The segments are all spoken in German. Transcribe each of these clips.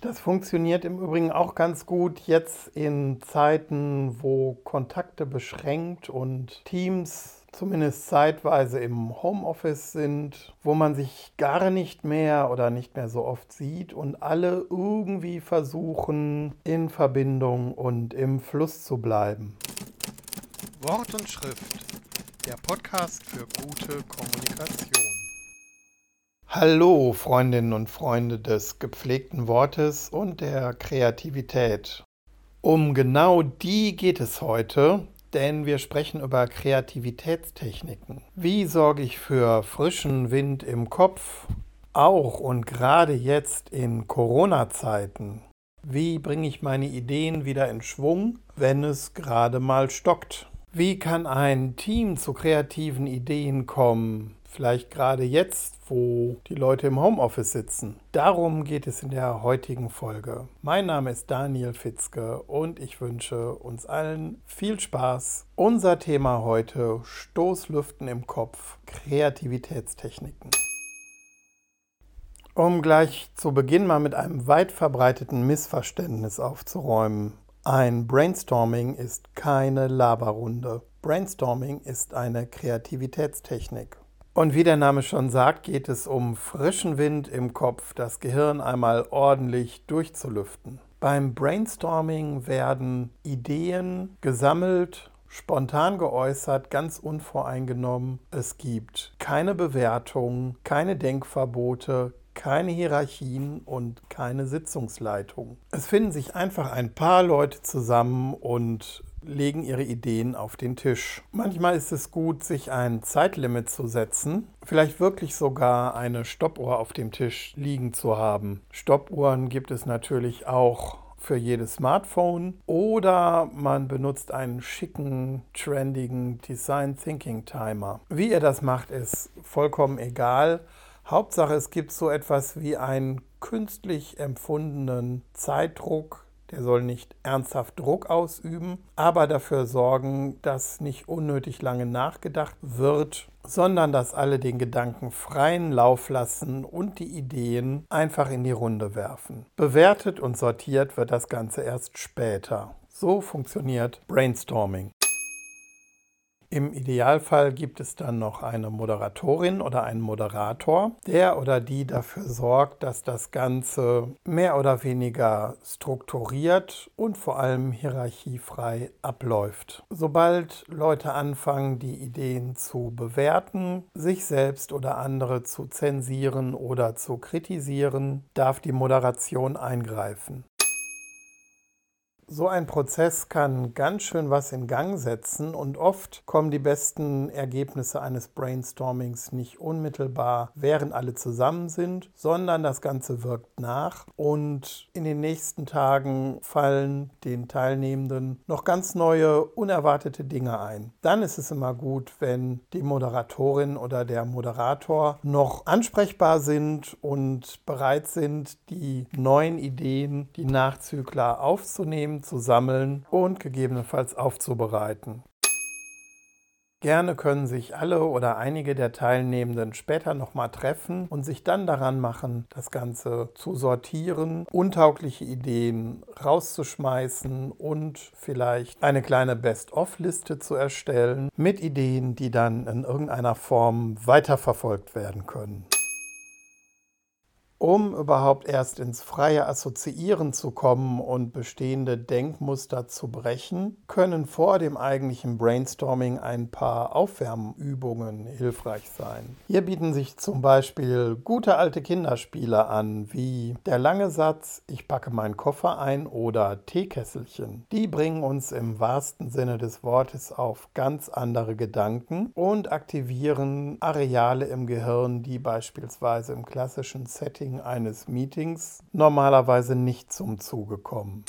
Das funktioniert im Übrigen auch ganz gut jetzt in Zeiten, wo Kontakte beschränkt und Teams zumindest zeitweise im Homeoffice sind, wo man sich gar nicht mehr oder nicht mehr so oft sieht und alle irgendwie versuchen, in Verbindung und im Fluss zu bleiben. Wort und Schrift, der Podcast für gute Kommunikation. Hallo Freundinnen und Freunde des gepflegten Wortes und der Kreativität. Um genau die geht es heute, denn wir sprechen über Kreativitätstechniken. Wie sorge ich für frischen Wind im Kopf, auch und gerade jetzt in Corona-Zeiten? Wie bringe ich meine Ideen wieder in Schwung, wenn es gerade mal stockt? Wie kann ein Team zu kreativen Ideen kommen, Vielleicht gerade jetzt, wo die Leute im Homeoffice sitzen. Darum geht es in der heutigen Folge. Mein Name ist Daniel Fitzke und ich wünsche uns allen viel Spaß. Unser Thema heute Stoßlüften im Kopf, Kreativitätstechniken. Um gleich zu Beginn mal mit einem weit verbreiteten Missverständnis aufzuräumen. Ein Brainstorming ist keine Laberrunde. Brainstorming ist eine Kreativitätstechnik. Und wie der Name schon sagt, geht es um frischen Wind im Kopf, das Gehirn einmal ordentlich durchzulüften. Beim Brainstorming werden Ideen gesammelt, spontan geäußert, ganz unvoreingenommen. Es gibt keine Bewertung, keine Denkverbote, keine Hierarchien und keine Sitzungsleitung. Es finden sich einfach ein paar Leute zusammen und legen ihre Ideen auf den Tisch. Manchmal ist es gut, sich ein Zeitlimit zu setzen, vielleicht wirklich sogar eine Stoppuhr auf dem Tisch liegen zu haben. Stoppuhren gibt es natürlich auch für jedes Smartphone oder man benutzt einen schicken, trendigen Design Thinking Timer. Wie ihr das macht, ist vollkommen egal. Hauptsache, es gibt so etwas wie einen künstlich empfundenen Zeitdruck, der soll nicht ernsthaft Druck ausüben, aber dafür sorgen, dass nicht unnötig lange nachgedacht wird, sondern dass alle den Gedanken freien Lauf lassen und die Ideen einfach in die Runde werfen. Bewertet und sortiert wird das Ganze erst später. So funktioniert Brainstorming. Im Idealfall gibt es dann noch eine Moderatorin oder einen Moderator, der oder die dafür sorgt, dass das Ganze mehr oder weniger strukturiert und vor allem hierarchiefrei abläuft. Sobald Leute anfangen, die Ideen zu bewerten, sich selbst oder andere zu zensieren oder zu kritisieren, darf die Moderation eingreifen. So ein Prozess kann ganz schön was in Gang setzen und oft kommen die besten Ergebnisse eines Brainstormings nicht unmittelbar, während alle zusammen sind, sondern das Ganze wirkt nach und in den nächsten Tagen fallen den Teilnehmenden noch ganz neue, unerwartete Dinge ein. Dann ist es immer gut, wenn die Moderatorin oder der Moderator noch ansprechbar sind und bereit sind, die neuen Ideen, die Nachzügler aufzunehmen zu sammeln und gegebenenfalls aufzubereiten. Gerne können sich alle oder einige der Teilnehmenden später nochmal treffen und sich dann daran machen, das Ganze zu sortieren, untaugliche Ideen rauszuschmeißen und vielleicht eine kleine Best-of-Liste zu erstellen mit Ideen, die dann in irgendeiner Form weiterverfolgt werden können. Um überhaupt erst ins freie Assoziieren zu kommen und bestehende Denkmuster zu brechen, können vor dem eigentlichen Brainstorming ein paar Aufwärmübungen hilfreich sein. Hier bieten sich zum Beispiel gute alte Kinderspiele an, wie der lange Satz Ich packe meinen Koffer ein oder Teekesselchen. Die bringen uns im wahrsten Sinne des Wortes auf ganz andere Gedanken und aktivieren Areale im Gehirn, die beispielsweise im klassischen Setting Setting eines Meetings normalerweise nicht zum Zuge kommen.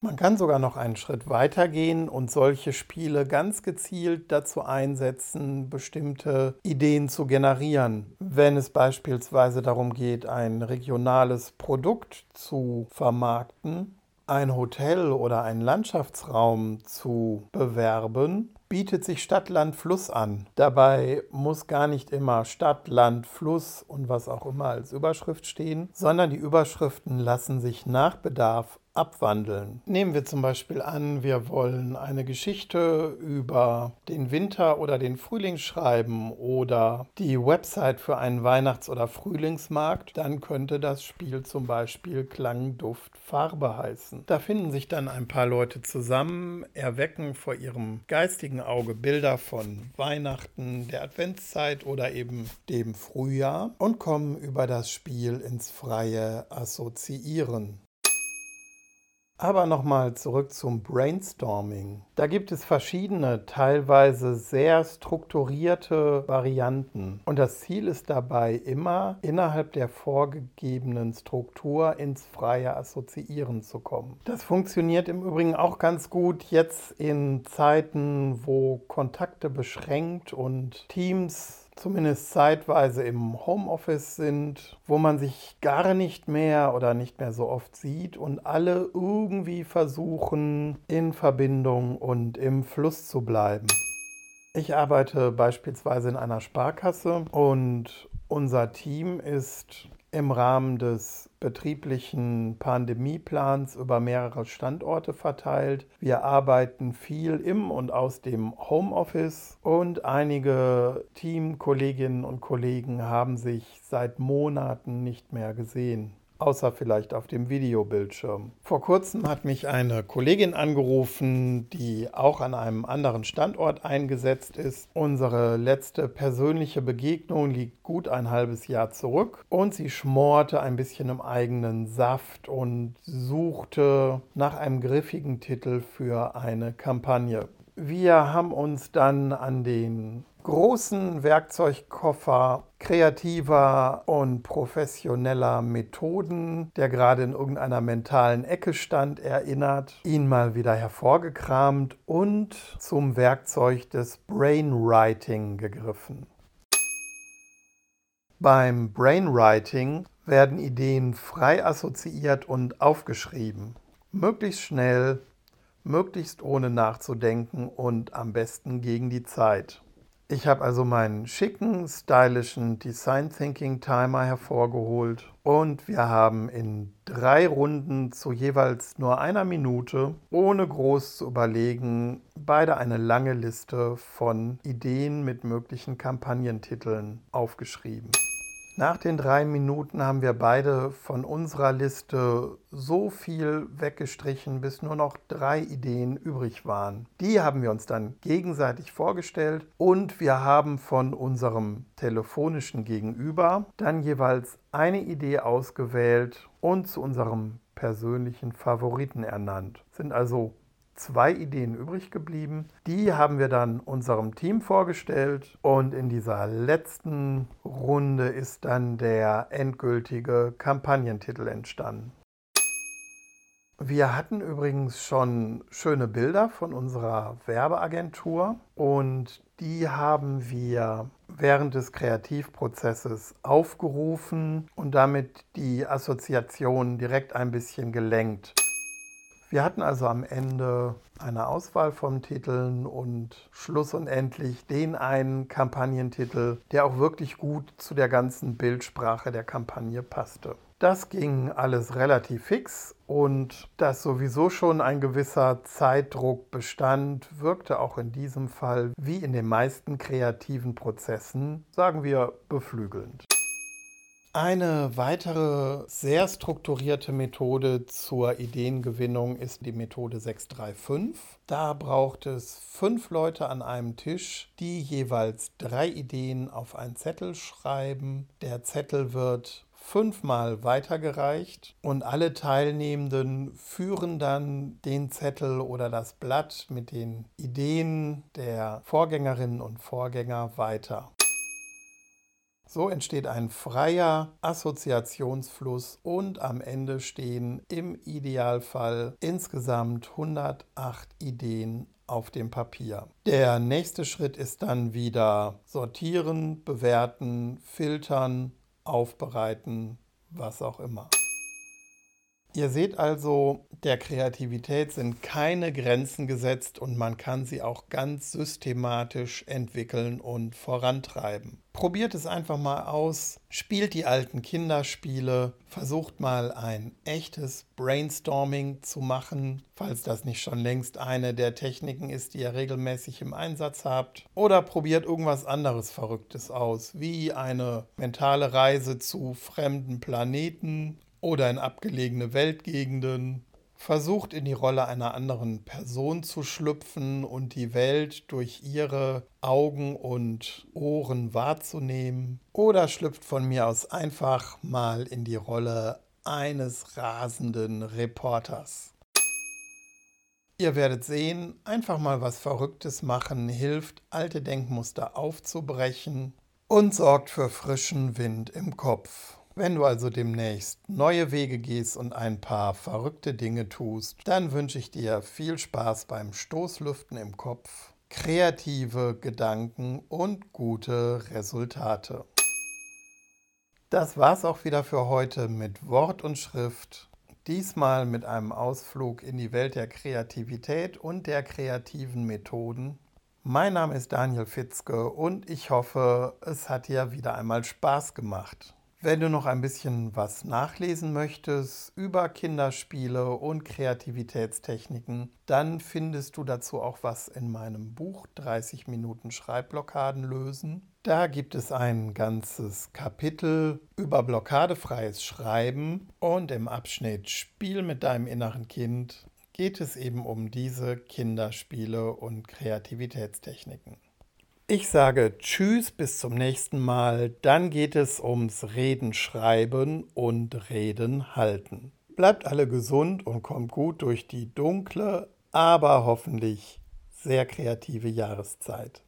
Man kann sogar noch einen Schritt weiter gehen und solche Spiele ganz gezielt dazu einsetzen, bestimmte Ideen zu generieren. Wenn es beispielsweise darum geht, ein regionales Produkt zu vermarkten, ein Hotel oder einen Landschaftsraum zu bewerben, bietet sich Stadt, Land, Fluss an. Dabei muss gar nicht immer Stadt, Land, Fluss und was auch immer als Überschrift stehen, sondern die Überschriften lassen sich nach Bedarf abwandeln. Nehmen wir zum Beispiel an, wir wollen eine Geschichte über den Winter oder den Frühling schreiben oder die Website für einen Weihnachts- oder Frühlingsmarkt, dann könnte das Spiel zum Beispiel Klang, Duft, Farbe heißen. Da finden sich dann ein paar Leute zusammen, erwecken vor ihrem geistigen Auge Bilder von Weihnachten, der Adventszeit oder eben dem Frühjahr und kommen über das Spiel ins freie Assoziieren. Aber nochmal zurück zum Brainstorming. Da gibt es verschiedene, teilweise sehr strukturierte Varianten. Und das Ziel ist dabei immer, innerhalb der vorgegebenen Struktur ins freie Assoziieren zu kommen. Das funktioniert im Übrigen auch ganz gut jetzt in Zeiten, wo Kontakte beschränkt und Teams zumindest zeitweise im Homeoffice sind, wo man sich gar nicht mehr oder nicht mehr so oft sieht und alle irgendwie versuchen, in Verbindung und im Fluss zu bleiben. Ich arbeite beispielsweise in einer Sparkasse und unser Team ist im Rahmen des betrieblichen Pandemieplans über mehrere Standorte verteilt. Wir arbeiten viel im und aus dem Homeoffice und einige Teamkolleginnen und Kollegen haben sich seit Monaten nicht mehr gesehen außer vielleicht auf dem Videobildschirm. Vor kurzem hat mich eine Kollegin angerufen, die auch an einem anderen Standort eingesetzt ist. Unsere letzte persönliche Begegnung liegt gut ein halbes Jahr zurück und sie schmorte ein bisschen im eigenen Saft und suchte nach einem griffigen Titel für eine Kampagne. Wir haben uns dann an den großen Werkzeugkoffer kreativer und professioneller Methoden, der gerade in irgendeiner mentalen Ecke stand, erinnert, ihn mal wieder hervorgekramt und zum Werkzeug des Brainwriting gegriffen. Beim Brainwriting werden Ideen frei assoziiert und aufgeschrieben, möglichst schnell, möglichst ohne nachzudenken und am besten gegen die Zeit. Ich habe also meinen schicken, stylischen Design Thinking Timer hervorgeholt und wir haben in drei Runden zu jeweils nur einer Minute, ohne groß zu überlegen, beide eine lange Liste von Ideen mit möglichen Kampagnentiteln aufgeschrieben. Nach den drei Minuten haben wir beide von unserer Liste so viel weggestrichen, bis nur noch drei Ideen übrig waren. Die haben wir uns dann gegenseitig vorgestellt und wir haben von unserem telefonischen Gegenüber dann jeweils eine Idee ausgewählt und zu unserem persönlichen Favoriten ernannt. Sind also zwei Ideen übrig geblieben. Die haben wir dann unserem Team vorgestellt und in dieser letzten Runde ist dann der endgültige Kampagnentitel entstanden. Wir hatten übrigens schon schöne Bilder von unserer Werbeagentur und die haben wir während des Kreativprozesses aufgerufen und damit die Assoziation direkt ein bisschen gelenkt. Wir hatten also am Ende eine Auswahl von Titeln und Schluss und endlich den einen Kampagnentitel, der auch wirklich gut zu der ganzen Bildsprache der Kampagne passte. Das ging alles relativ fix und dass sowieso schon ein gewisser Zeitdruck bestand, wirkte auch in diesem Fall wie in den meisten kreativen Prozessen, sagen wir, beflügelnd. Eine weitere sehr strukturierte Methode zur Ideengewinnung ist die Methode 635. Da braucht es fünf Leute an einem Tisch, die jeweils drei Ideen auf einen Zettel schreiben. Der Zettel wird fünfmal weitergereicht und alle Teilnehmenden führen dann den Zettel oder das Blatt mit den Ideen der Vorgängerinnen und Vorgänger weiter. So entsteht ein freier Assoziationsfluss und am Ende stehen im Idealfall insgesamt 108 Ideen auf dem Papier. Der nächste Schritt ist dann wieder sortieren, bewerten, filtern, aufbereiten, was auch immer. Ihr seht also, der Kreativität sind keine Grenzen gesetzt und man kann sie auch ganz systematisch entwickeln und vorantreiben. Probiert es einfach mal aus, spielt die alten Kinderspiele, versucht mal ein echtes Brainstorming zu machen, falls das nicht schon längst eine der Techniken ist, die ihr regelmäßig im Einsatz habt. Oder probiert irgendwas anderes Verrücktes aus, wie eine mentale Reise zu fremden Planeten oder in abgelegene Weltgegenden, versucht in die Rolle einer anderen Person zu schlüpfen und die Welt durch ihre Augen und Ohren wahrzunehmen, oder schlüpft von mir aus einfach mal in die Rolle eines rasenden Reporters. Ihr werdet sehen, einfach mal was Verrücktes machen hilft, alte Denkmuster aufzubrechen und sorgt für frischen Wind im Kopf. Wenn du also demnächst neue Wege gehst und ein paar verrückte Dinge tust, dann wünsche ich dir viel Spaß beim Stoßlüften im Kopf, kreative Gedanken und gute Resultate. Das war's auch wieder für heute mit Wort und Schrift. Diesmal mit einem Ausflug in die Welt der Kreativität und der kreativen Methoden. Mein Name ist Daniel Fitzke und ich hoffe, es hat dir wieder einmal Spaß gemacht. Wenn du noch ein bisschen was nachlesen möchtest über Kinderspiele und Kreativitätstechniken, dann findest du dazu auch was in meinem Buch 30 Minuten Schreibblockaden lösen. Da gibt es ein ganzes Kapitel über blockadefreies Schreiben und im Abschnitt Spiel mit deinem inneren Kind geht es eben um diese Kinderspiele und Kreativitätstechniken. Ich sage Tschüss, bis zum nächsten Mal. Dann geht es ums Reden schreiben und Reden halten. Bleibt alle gesund und kommt gut durch die dunkle, aber hoffentlich sehr kreative Jahreszeit.